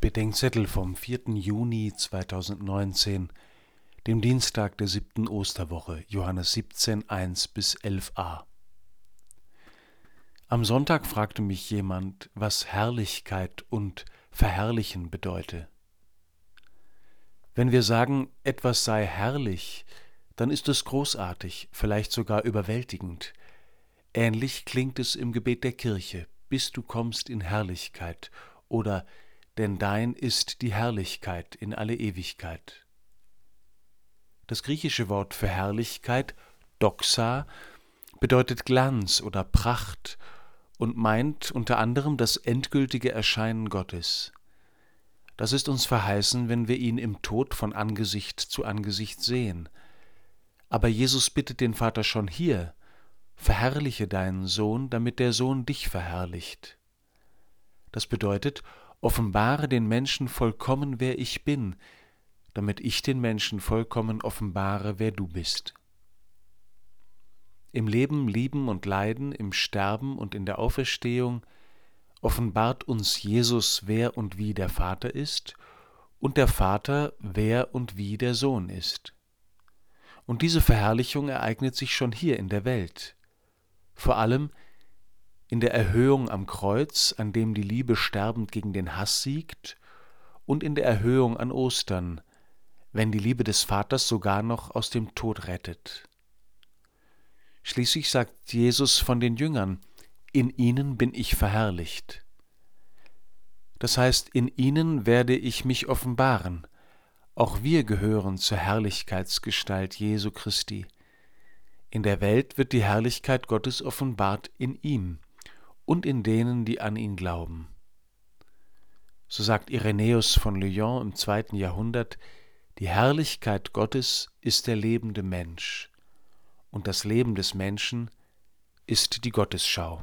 Bedenkzettel vom 4. Juni 2019, dem Dienstag der siebten Osterwoche, Johannes 17, 1 bis 11a. Am Sonntag fragte mich jemand, was Herrlichkeit und Verherrlichen bedeute. Wenn wir sagen, etwas sei herrlich, dann ist es großartig, vielleicht sogar überwältigend. Ähnlich klingt es im Gebet der Kirche, bis du kommst in Herrlichkeit oder denn dein ist die Herrlichkeit in alle Ewigkeit. Das griechische Wort für Herrlichkeit, doxa, bedeutet Glanz oder Pracht und meint unter anderem das endgültige Erscheinen Gottes. Das ist uns verheißen, wenn wir ihn im Tod von Angesicht zu Angesicht sehen. Aber Jesus bittet den Vater schon hier, verherrliche deinen Sohn, damit der Sohn dich verherrlicht. Das bedeutet, offenbare den Menschen vollkommen, wer ich bin, damit ich den Menschen vollkommen offenbare, wer du bist. Im Leben, Lieben und Leiden, im Sterben und in der Auferstehung offenbart uns Jesus, wer und wie der Vater ist, und der Vater, wer und wie der Sohn ist. Und diese Verherrlichung ereignet sich schon hier in der Welt, vor allem in der Erhöhung am Kreuz, an dem die Liebe sterbend gegen den Hass siegt, und in der Erhöhung an Ostern, wenn die Liebe des Vaters sogar noch aus dem Tod rettet. Schließlich sagt Jesus von den Jüngern, in ihnen bin ich verherrlicht. Das heißt, in ihnen werde ich mich offenbaren. Auch wir gehören zur Herrlichkeitsgestalt Jesu Christi. In der Welt wird die Herrlichkeit Gottes offenbart in ihm und in denen, die an ihn glauben. So sagt Irenäus von Lyon im zweiten Jahrhundert, die Herrlichkeit Gottes ist der lebende Mensch, und das Leben des Menschen ist die Gottesschau.